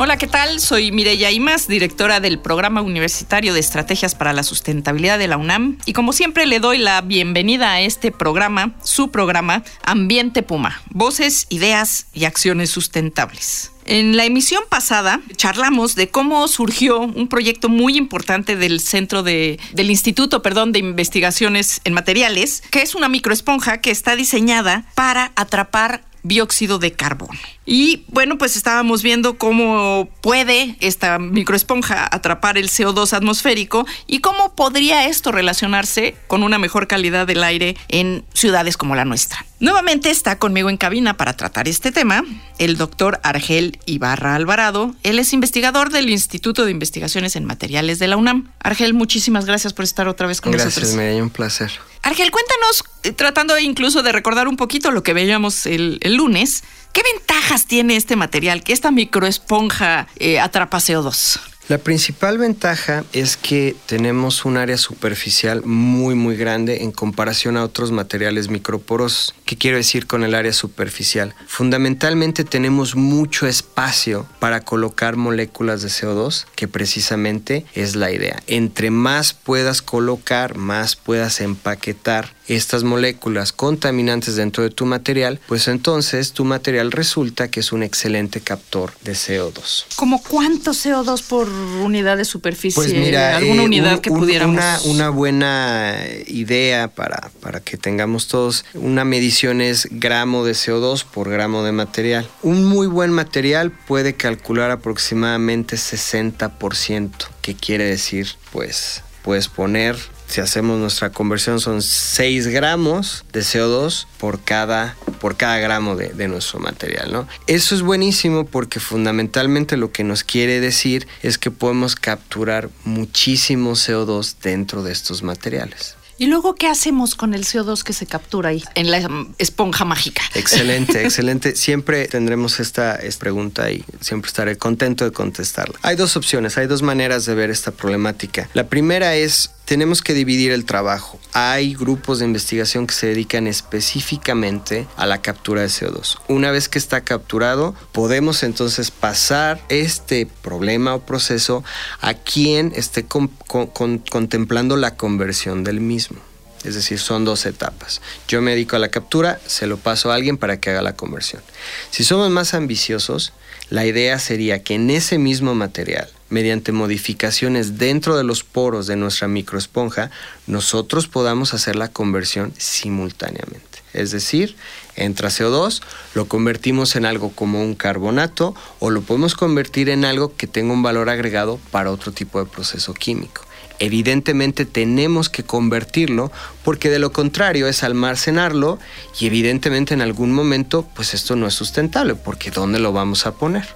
Hola, ¿qué tal? Soy Mireya Imas, directora del Programa Universitario de Estrategias para la Sustentabilidad de la UNAM. Y como siempre le doy la bienvenida a este programa, su programa Ambiente Puma, voces, ideas y acciones sustentables. En la emisión pasada charlamos de cómo surgió un proyecto muy importante del centro de, del Instituto, perdón, de Investigaciones en Materiales, que es una microesponja que está diseñada para atrapar dióxido de carbono. Y bueno, pues estábamos viendo cómo puede esta microesponja atrapar el CO2 atmosférico y cómo podría esto relacionarse con una mejor calidad del aire en ciudades como la nuestra. Nuevamente está conmigo en cabina para tratar este tema el doctor Argel Ibarra Alvarado. Él es investigador del Instituto de Investigaciones en Materiales de la UNAM. Argel, muchísimas gracias por estar otra vez con gracias, nosotros. Gracias, me un placer. Argel, cuéntanos, eh, tratando incluso de recordar un poquito lo que veíamos el, lunes, ¿qué ventajas tiene este material, que esta microesponja eh, atrapa CO2? La principal ventaja es que tenemos un área superficial muy muy grande en comparación a otros materiales microporosos. ¿Qué quiero decir con el área superficial? Fundamentalmente tenemos mucho espacio para colocar moléculas de CO2, que precisamente es la idea. Entre más puedas colocar, más puedas empaquetar estas moléculas contaminantes dentro de tu material, pues entonces tu material resulta que es un excelente captor de CO2. ¿Como cuánto CO2 por unidad de superficie? Pues mira, alguna eh, unidad un- que un- pudiéramos. Una, una buena idea para, para que tengamos todos, una medición es gramo de CO2 por gramo de material. Un muy buen material puede calcular aproximadamente 60%, que quiere decir, pues, puedes poner, si hacemos nuestra conversión, son 6 gramos de CO2 por cada, por cada gramo de, de nuestro material, ¿no? Eso es buenísimo porque fundamentalmente lo que nos quiere decir es que podemos capturar muchísimo CO2 dentro de estos materiales. ¿Y luego qué hacemos con el CO2 que se captura ahí en la mm, esponja mágica? Excelente, excelente. Siempre tendremos esta, esta pregunta y siempre estaré contento de contestarla. Hay dos opciones, hay dos maneras de ver esta problemática. La primera es, tenemos que dividir el trabajo. Hay grupos de investigación que se dedican específicamente a la captura de CO2. Una vez que está capturado, podemos entonces pasar este problema o proceso a quien esté con- con- con- contemplando la conversión del mismo. Es decir, son dos etapas. Yo me dedico a la captura, se lo paso a alguien para que haga la conversión. Si somos más ambiciosos, la idea sería que en ese mismo material, mediante modificaciones dentro de los poros de nuestra microesponja, nosotros podamos hacer la conversión simultáneamente. Es decir, entra CO2, lo convertimos en algo como un carbonato o lo podemos convertir en algo que tenga un valor agregado para otro tipo de proceso químico. Evidentemente tenemos que convertirlo porque de lo contrario es almacenarlo y evidentemente en algún momento pues esto no es sustentable porque ¿dónde lo vamos a poner?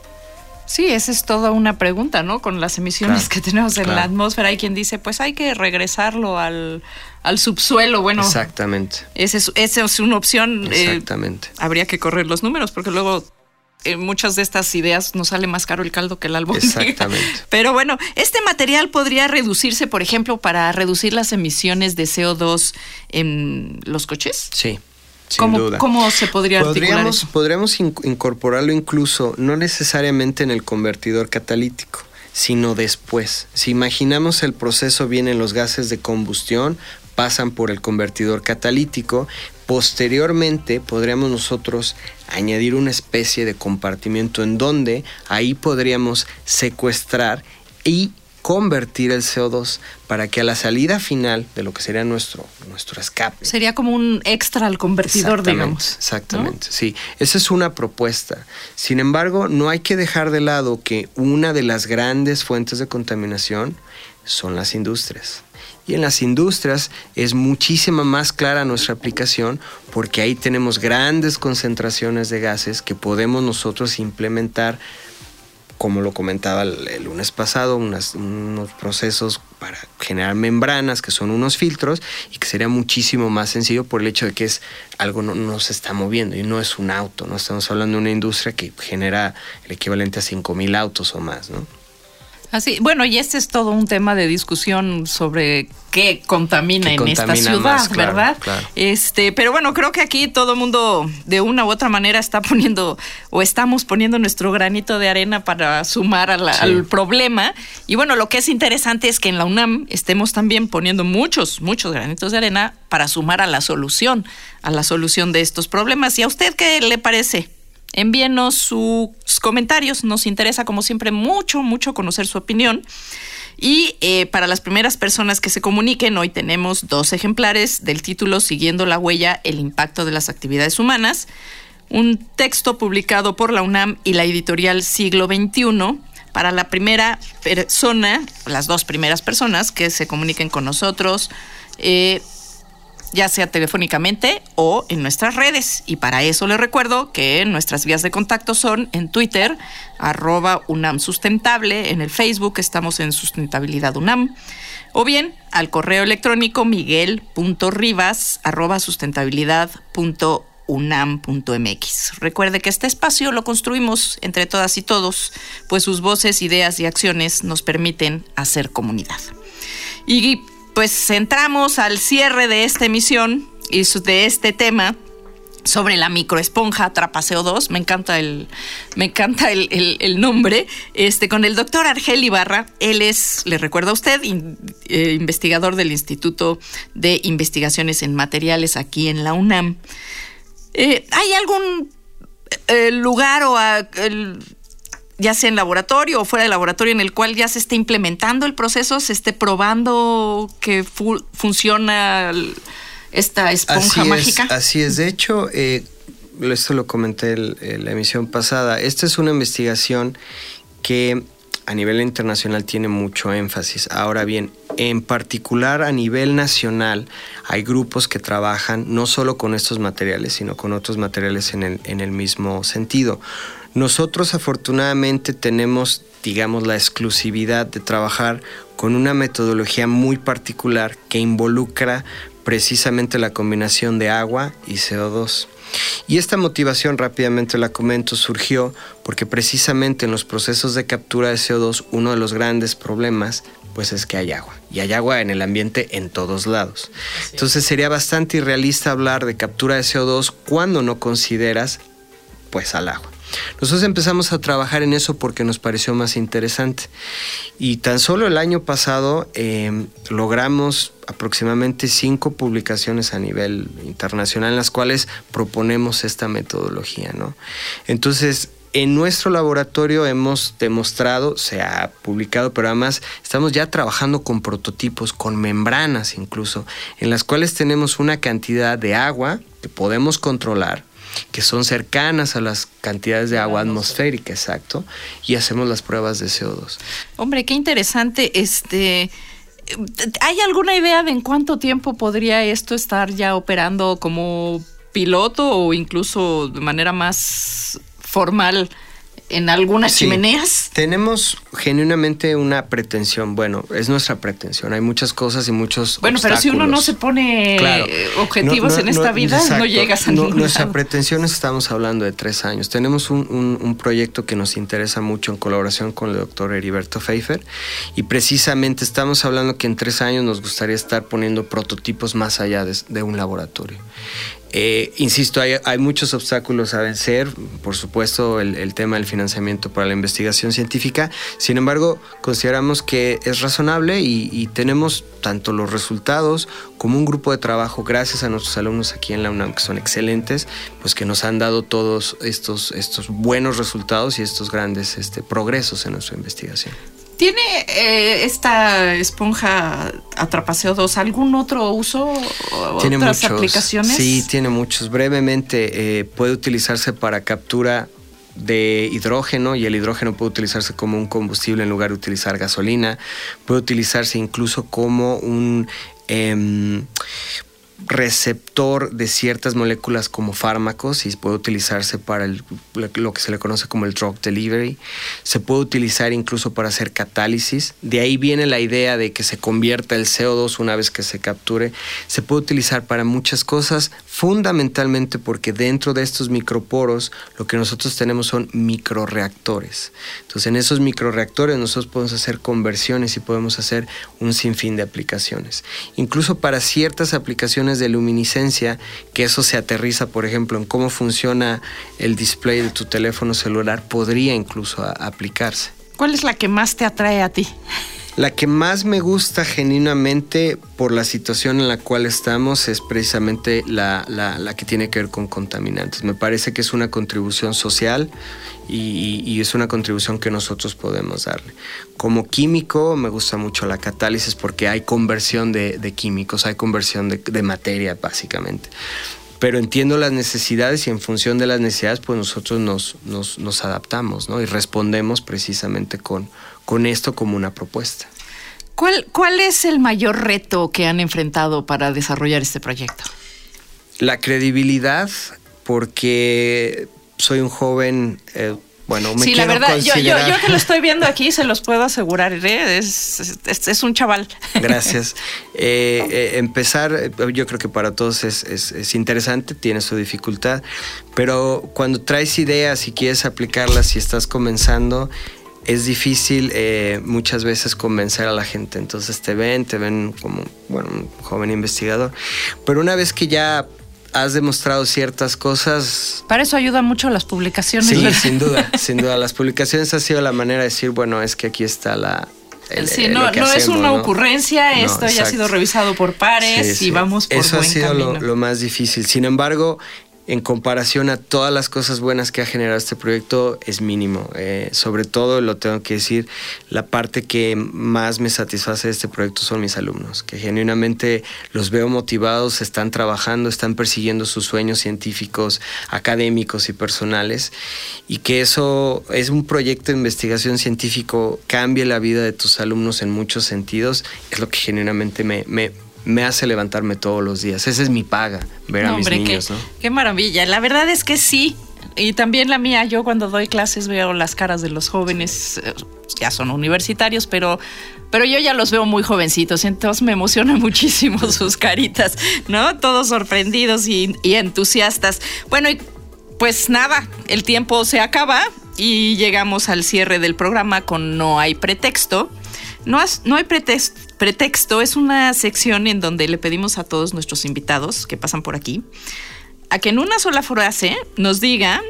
Sí, esa es toda una pregunta, ¿no? Con las emisiones Claro, que tenemos en la atmósfera. Hay quien dice, pues hay que regresarlo al, al subsuelo. Bueno, Exactamente. esa es, esa es una opción. eh, Exactamente. habría que correr los números porque luego eh, muchas de estas ideas nos sale más caro el caldo que el albóndiga. Exactamente. Pero bueno, este material podría reducirse, por ejemplo, para reducir las emisiones de CO2 en los coches. Sí. Sin ¿Cómo, duda. ¿Cómo se podría articular Podríamos, eso? podríamos in- incorporarlo incluso, no necesariamente en el convertidor catalítico, sino después. Si imaginamos el proceso, vienen los gases de combustión, pasan por el convertidor catalítico, posteriormente podríamos nosotros añadir una especie de compartimiento en donde ahí podríamos secuestrar y convertir el CO2 para que a la salida final de lo que sería nuestro, nuestro escape, Sería como un extra al convertidor, Exactamente, digamos. Exactamente, sí. Esa es una propuesta. Sin embargo, no hay que dejar de lado que una de las grandes fuentes de contaminación son las industrias. Y en las industrias es muchísima más clara nuestra aplicación porque ahí tenemos grandes concentraciones de gases que podemos nosotros implementar como lo comentaba el, lunes pasado, unos procesos para generar membranas que son unos filtros y que sería muchísimo más sencillo por el hecho de que es algo no, no se está moviendo y no es un auto, no estamos hablando de una industria que genera el equivalente a 5.000 autos o más, ¿no? Así, bueno, y este es todo un tema de discusión sobre qué contamina en esta ciudad, ¿verdad? Este, pero bueno, creo que aquí todo el mundo de una u otra manera está poniendo o estamos poniendo nuestro granito de arena para sumar al problema. Y bueno, lo que es interesante es que en la UNAM estemos también poniendo muchos, muchos granitos de arena para sumar a la solución, a la solución de estos problemas. ¿Y a usted qué le parece? Envíenos sus comentarios. Nos interesa, como siempre, mucho, mucho conocer su opinión. Y eh, para las primeras personas que se comuniquen, hoy tenemos dos ejemplares del título Siguiendo la huella, el impacto de las actividades humanas, un texto publicado por la UNAM y la editorial Siglo XXI. Para la primera persona, las dos primeras personas que se comuniquen con nosotros, eh, ya sea telefónicamente o en nuestras redes. Y para eso les recuerdo que nuestras vías de contacto son en Twitter, arroba UNAM Sustentable, en el Facebook estamos en Sustentabilidad UNAM, o bien al correo electrónico miguel.rivas arroba sustentabilidad.unam.mx. Recuerde que este espacio lo construimos entre todas y todos, pues sus voces, ideas y acciones nos permiten hacer comunidad. Y pues entramos al cierre de esta emisión y de este tema sobre la microesponja Trapaseo 2, me encanta el, me encanta el, nombre, este, con el doctor Argel Ibarra, él es, le recuerda a usted, eh, investigador del Instituto de Investigaciones en Materiales aquí en la UNAM. Eh, ¿Hay algún eh, lugar o ya sea en laboratorio o fuera de laboratorio, en el cual ya se esté implementando el proceso, se esté probando que funciona esta esponja mágica. así es, de hecho, eh, esto lo comenté en la emisión pasada, esta es una investigación que a nivel internacional tiene mucho énfasis. Ahora bien, en particular a nivel nacional hay grupos que trabajan no solo con estos materiales, sino con otros materiales en el, en el mismo sentido. Nosotros afortunadamente tenemos, digamos, la exclusividad de trabajar con una metodología muy particular que involucra precisamente la combinación de agua y CO2. Y esta motivación rápidamente la comento surgió porque precisamente en los procesos de captura de CO2 uno de los grandes problemas pues es que hay agua y hay agua en el ambiente en todos lados. Entonces sería bastante irrealista hablar de captura de CO2 cuando no consideras pues al agua. Nosotros empezamos a trabajar en eso porque nos pareció más interesante. Y tan solo el año pasado em, logramos aproximadamente cinco publicaciones a nivel internacional en las cuales proponemos esta metodología. ¿no? Entonces, en nuestro laboratorio hemos demostrado, se ha publicado, pero además estamos ya trabajando con prototipos, con membranas incluso, en las cuales tenemos una cantidad de agua que podemos controlar que son cercanas a las cantidades de agua atmosférica, exacto, y hacemos las pruebas de CO2. Hombre, qué interesante. Este, ¿hay alguna idea de en cuánto tiempo podría esto estar ya operando como piloto o incluso de manera más formal en algunas chimeneas? Tenemos genuinamente una pretensión. Bueno, es nuestra pretensión. Hay muchas cosas y muchos. Bueno, pero si uno no se pone objetivos en esta vida, no llegas a ningún Nuestra pretensión es, estamos hablando de tres años. Tenemos un, proyecto que nos interesa mucho en colaboración con el doctor Heriberto Pfeiffer y precisamente estamos hablando que en tres años nos gustaría estar poniendo prototipos más allá de un laboratorio. Eh, insisto, hay, muchos obstáculos a vencer, por supuesto el, tema del financiamiento para la investigación científica, sin embargo consideramos que es razonable y, tenemos tanto los resultados como un grupo de trabajo, gracias a nuestros alumnos aquí en la UNAM, que son excelentes, pues que nos han dado todos estos, estos buenos resultados y estos grandes este, progresos en nuestra investigación. ¿Tiene eh, esta esponja Atrapaseo 2 algún otro uso? Tiene otras aplicaciones? Sí, tiene muchos. Brevemente, eh, puede utilizarse para captura de hidrógeno y el hidrógeno puede utilizarse como un combustible en lugar de utilizar gasolina, puede utilizarse incluso como un... Em, receptor de ciertas moléculas como fármacos y puede utilizarse para lo que se le conoce como el drug delivery. Se puede utilizar incluso para hacer catálisis. De ahí viene la idea de que se convierta el CO2 una vez que se capture. Se puede utilizar para muchas cosas, fundamentalmente porque dentro de estos microporos lo que nosotros tenemos son microreactores. Entonces en esos microreactores nosotros podemos hacer conversiones y podemos hacer un sinfín de aplicaciones. Incluso para ciertas aplicaciones de luminiscencia, que eso se aterriza, por ejemplo, en cómo funciona el display de tu teléfono celular, podría incluso aplicarse. ¿Cuál es la que más te atrae a ti? La que más me gusta genuinamente por la situación en la cual estamos es precisamente la, que tiene que ver con contaminantes. Me parece que es una contribución social y, es una contribución que nosotros podemos darle. Como químico me gusta mucho la catálisis porque hay conversión de, químicos, hay conversión de, materia básicamente pero entiendo las necesidades y en función de las necesidades, pues nosotros nos, nos, adaptamos ¿no? y respondemos precisamente con, con esto como una propuesta. ¿Cuál, ¿Cuál es el mayor reto que han enfrentado para desarrollar este proyecto? La credibilidad, porque soy un joven... Eh, bueno, me sí, la verdad, yo, yo, que lo estoy viendo aquí, se los puedo asegurar, ¿eh? es, es, un chaval. Gracias. Eh, empezar, yo creo que para todos es, es, interesante, tiene su dificultad, pero cuando traes ideas y quieres aplicarlas y estás comenzando, es difícil eh, muchas veces convencer a la gente. Entonces te ven, te ven como, bueno, un joven investigador. Pero una vez que ya has demostrado ciertas cosas. Para eso ayuda mucho las publicaciones. Sí, sin duda, sin duda. Las publicaciones ha sido la manera de decir, bueno, es que aquí está la... sí, no, no es una ocurrencia, esto ya ha sido revisado por pares y vamos por Eso ha sido lo, lo, más difícil. Sin embargo, en comparación a todas las cosas buenas que ha generado este proyecto es mínimo. Eh, sobre todo, lo tengo que decir, la parte que más me satisface de este proyecto son mis alumnos, que genuinamente los veo motivados, están trabajando, están persiguiendo sus sueños científicos, académicos y personales, y que eso es un proyecto de investigación científico, cambie la vida de tus alumnos en muchos sentidos, es lo que genuinamente me, me me hace levantarme todos los días. Esa es mi paga, ver a mis niños, qué, Qué maravilla. La verdad es que sí. Y también la mía, yo cuando doy clases veo las caras de los jóvenes, eh, ya son universitarios, pero, pero yo ya los veo muy jovencitos, entonces me emociona muchísimo sus caritas, ¿no? Todos sorprendidos y, y entusiastas. Bueno, y pues nada, el tiempo se acaba y llegamos al cierre del programa con No hay pretexto. No, no hay pretexto, es una sección en donde le pedimos a todos nuestros invitados que pasan por aquí a que en una sola frase nos digan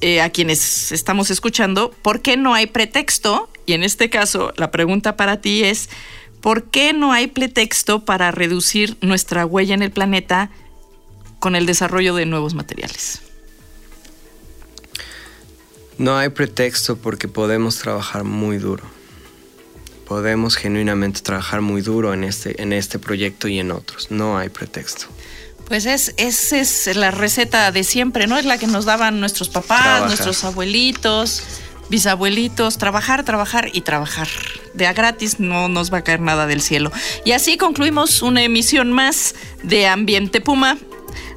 eh, a quienes estamos escuchando por qué no hay pretexto. Y en este caso, la pregunta para ti es, ¿por qué no hay pretexto para reducir nuestra huella en el planeta con el desarrollo de nuevos materiales? No hay pretexto porque podemos trabajar muy duro podemos genuinamente trabajar muy duro en este, en este proyecto y en otros. No hay pretexto. Pues es, esa es la receta de siempre, ¿no? Es la que nos daban nuestros papás, nuestros abuelitos, bisabuelitos, trabajar, trabajar y trabajar. De a gratis no nos va a caer nada del cielo. Y así concluimos una emisión más de Ambiente Puma.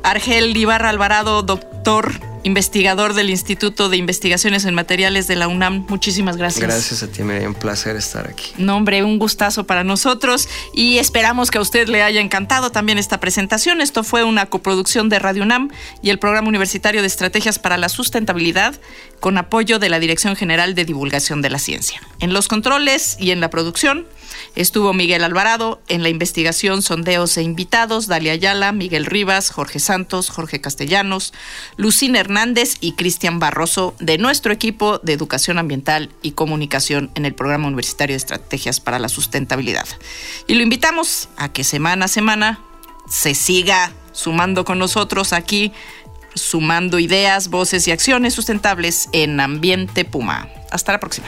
Argel Ibarra Alvarado, doctor investigador del Instituto de Investigaciones en Materiales de la UNAM. Muchísimas gracias. Gracias a ti, María. Un placer estar aquí. No, hombre, un gustazo para nosotros y esperamos que a usted le haya encantado también esta presentación. Esto fue una coproducción de Radio UNAM y el Programa Universitario de Estrategias para la Sustentabilidad con apoyo de la Dirección General de Divulgación de la Ciencia. En los controles y en la producción, Estuvo Miguel Alvarado en la investigación, sondeos e invitados, Dalia Ayala, Miguel Rivas, Jorge Santos, Jorge Castellanos, Lucina Hernández y Cristian Barroso de nuestro equipo de Educación Ambiental y Comunicación en el Programa Universitario de Estrategias para la Sustentabilidad. Y lo invitamos a que semana a semana se siga sumando con nosotros aquí, sumando ideas, voces y acciones sustentables en Ambiente Puma. Hasta la próxima.